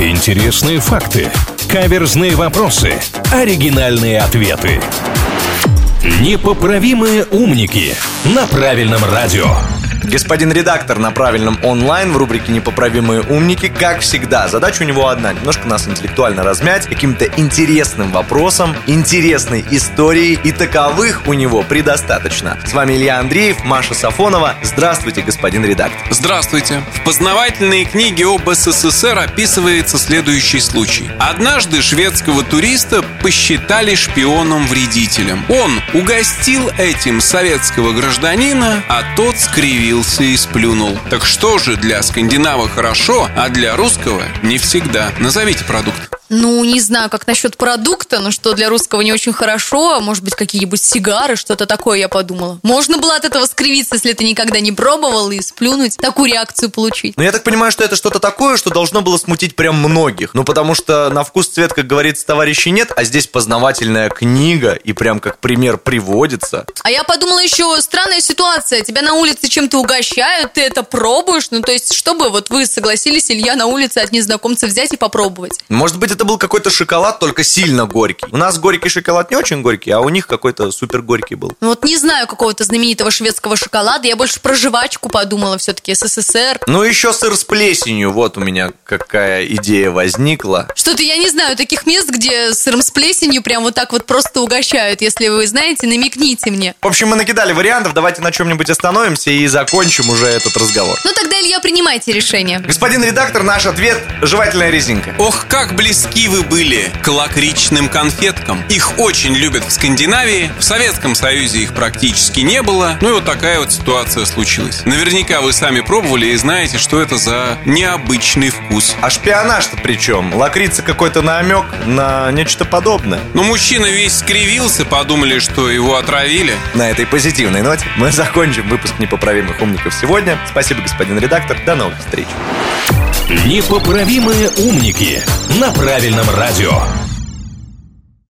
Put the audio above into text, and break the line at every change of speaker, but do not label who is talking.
Интересные факты. Каверзные вопросы. Оригинальные ответы. Непоправимые умники на правильном радио.
Господин редактор на правильном онлайн в рубрике «Непоправимые умники», как всегда. Задача у него одна. Немножко нас интеллектуально размять каким-то интересным вопросом, интересной историей. И таковых у него предостаточно. С вами Илья Андреев, Маша Сафонова. Здравствуйте, господин редактор.
Здравствуйте. В познавательной книге об СССР описывается следующий случай. Однажды шведского туриста посчитали шпионом-вредителем. Он угостил этим советского гражданина, а тот скривился и сплюнул. Так что же для скандинава хорошо, а для русского не всегда. Назовите продукт.
Ну, не знаю, как насчет продукта, но что для русского не очень хорошо, а может быть, какие-нибудь сигары, что-то такое, я подумала. Можно было от этого скривиться, если ты никогда не пробовал, и сплюнуть, такую реакцию получить.
Но я так понимаю, что это что-то такое, что должно было смутить прям многих. Ну, потому что на вкус цвет, как говорится, товарищей нет, а здесь познавательная книга, и прям как пример приводится.
А я подумала еще, странная ситуация, тебя на улице чем-то угощают, ты это пробуешь, ну, то есть, чтобы вот вы согласились, Илья, на улице от незнакомца взять и попробовать.
Может быть, это был какой-то шоколад, только сильно горький. У нас горький шоколад не очень горький, а у них какой-то супер горький был.
Ну, вот не знаю какого-то знаменитого шведского шоколада, я больше про жвачку подумала все-таки, СССР.
Ну, еще сыр с плесенью, вот у меня какая идея возникла.
Что-то я не знаю таких мест, где сыром с плесенью прям вот так вот просто угощают. Если вы знаете, намекните мне.
В общем, мы накидали вариантов, давайте на чем-нибудь остановимся и закончим уже этот разговор.
Ну тогда, Илья, принимайте решение.
Господин редактор, наш ответ – жевательная резинка.
Ох, как близки вы были к лакричным конфеткам. Их очень любят в Скандинавии, в Советском Союзе их практически не было. Ну и вот такая вот ситуация случилась. Наверняка вы сами пробовали и знаете, что это за необычный вкус.
А шпионаж-то при чем? Лакрица какой-то намек на нечто подобное.
Но мужчина весь скривился, подумали, что его отравили.
На этой позитивной ноте мы закончим выпуск непоправимых умников сегодня. Спасибо, господин редактор. До новых встреч.
Непоправимые умники на правильном радио.